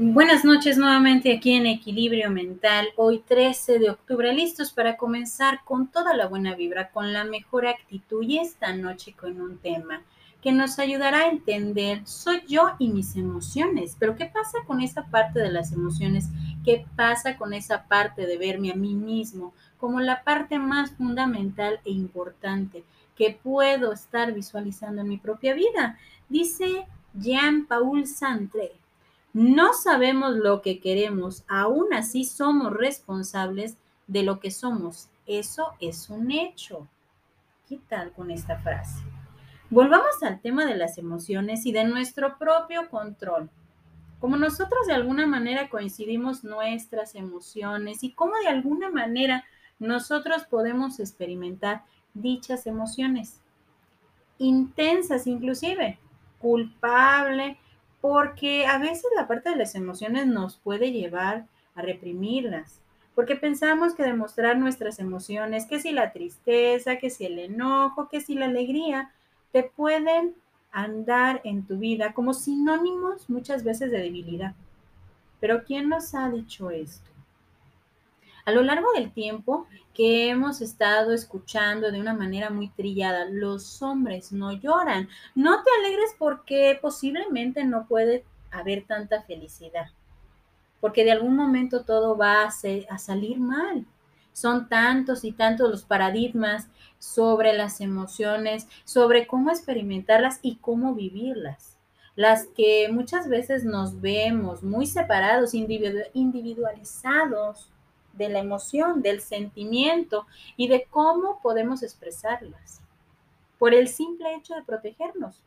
Buenas noches nuevamente aquí en Equilibrio Mental, hoy 13 de octubre, listos para comenzar con toda la buena vibra, con la mejor actitud y esta noche con un tema que nos ayudará a entender soy yo y mis emociones, pero ¿qué pasa con esa parte de las emociones? ¿Qué pasa con esa parte de verme a mí mismo como la parte más fundamental e importante que puedo estar visualizando en mi propia vida? Dice Jean-Paul Sartre no sabemos lo que queremos, aún así somos responsables de lo que somos. Eso es un hecho. ¿Qué tal con esta frase? Volvamos al tema de las emociones y de nuestro propio control. Como nosotros de alguna manera coincidimos nuestras emociones y cómo de alguna manera nosotros podemos experimentar dichas emociones. Intensas inclusive, culpable, porque a veces la parte de las emociones nos puede llevar a reprimirlas, porque pensamos que demostrar nuestras emociones, que si la tristeza, que si el enojo, que si la alegría, te pueden andar en tu vida como sinónimos muchas veces de debilidad. Pero ¿quién nos ha dicho esto? A lo largo del tiempo que hemos estado escuchando de una manera muy trillada, los hombres no lloran. No te alegres porque posiblemente no puede haber tanta felicidad, porque de algún momento todo va a, salir mal. Son tantos y tantos los paradigmas sobre las emociones, sobre cómo experimentarlas y cómo vivirlas las que muchas veces nos vemos muy separados, individualizados de la emoción, del sentimiento y de cómo podemos expresarlas, por el simple hecho de protegernos.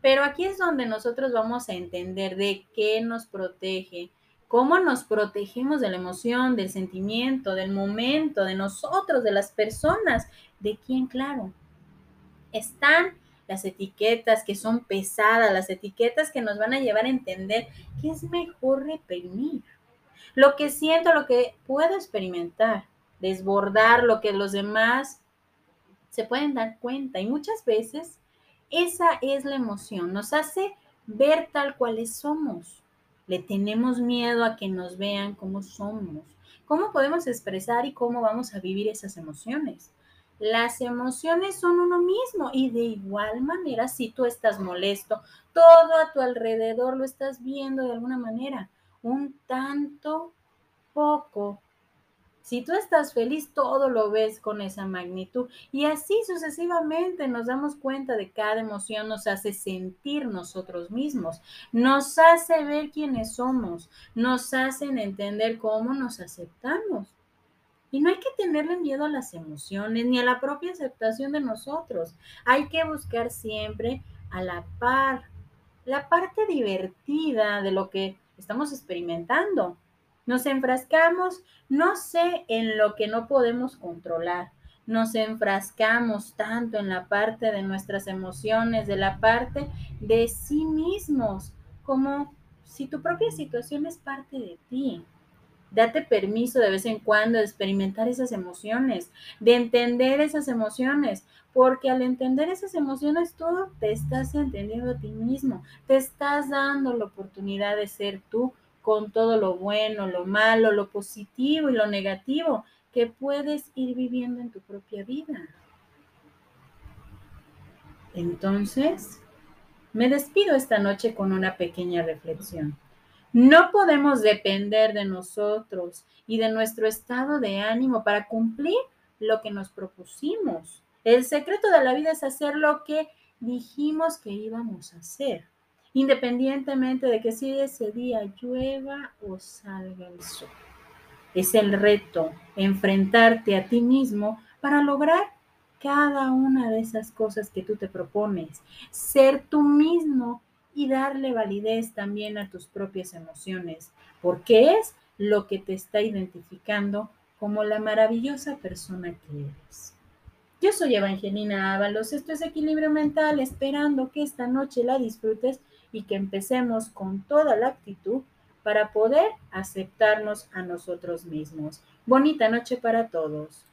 Pero aquí es donde nosotros vamos a entender de qué nos protege, cómo nos protegemos de la emoción, del sentimiento, del momento, de nosotros, de las personas, de quién, claro. Están las etiquetas que son pesadas, las etiquetas que nos van a llevar a entender que es mejor reprimir lo que siento, lo que puedo experimentar, desbordar lo que los demás se pueden dar cuenta. Y muchas veces esa es la emoción, nos hace ver tal cuales somos. Le tenemos miedo a que nos vean como somos. ¿Cómo podemos expresar y cómo vamos a vivir esas emociones? Las emociones son uno mismo y de igual manera si tú estás molesto, todo a tu alrededor lo estás viendo de alguna manera un tanto poco. Si tú estás feliz, todo lo ves con esa magnitud. Y así sucesivamente nos damos cuenta de cada emoción nos hace sentir nosotros mismos, nos hace ver quiénes somos, nos hacen entender cómo nos aceptamos. Y no hay que tenerle miedo a las emociones ni a la propia aceptación de nosotros. Hay que buscar siempre a la par, la parte divertida de lo que estamos experimentando. Nos enfrascamos, no sé, en lo que no podemos controlar. Nos enfrascamos tanto en la parte de nuestras emociones, de la parte de sí mismos, como si tu propia situación es parte de ti. Date permiso de vez en cuando de experimentar esas emociones, de entender esas emociones, porque al entender esas emociones tú te estás entendiendo a ti mismo, te estás dando la oportunidad de ser tú con todo lo bueno, lo malo, lo positivo y lo negativo que puedes ir viviendo en tu propia vida. Entonces, me despido esta noche con una pequeña reflexión. No podemos depender de nosotros y de nuestro estado de ánimo para cumplir lo que nos propusimos. El secreto de la vida es hacer lo que dijimos que íbamos a hacer, independientemente de que si ese día llueva o salga el sol. Es el reto enfrentarte a ti mismo para lograr cada una de esas cosas que tú te propones, ser tú mismo y darle validez también a tus propias emociones, porque es lo que te está identificando como la maravillosa persona que eres. Yo soy Evangelina Ábalos, esto es Equilibrio Mental, esperando que esta noche la disfrutes y que empecemos con toda la actitud para poder aceptarnos a nosotros mismos. Bonita noche para todos.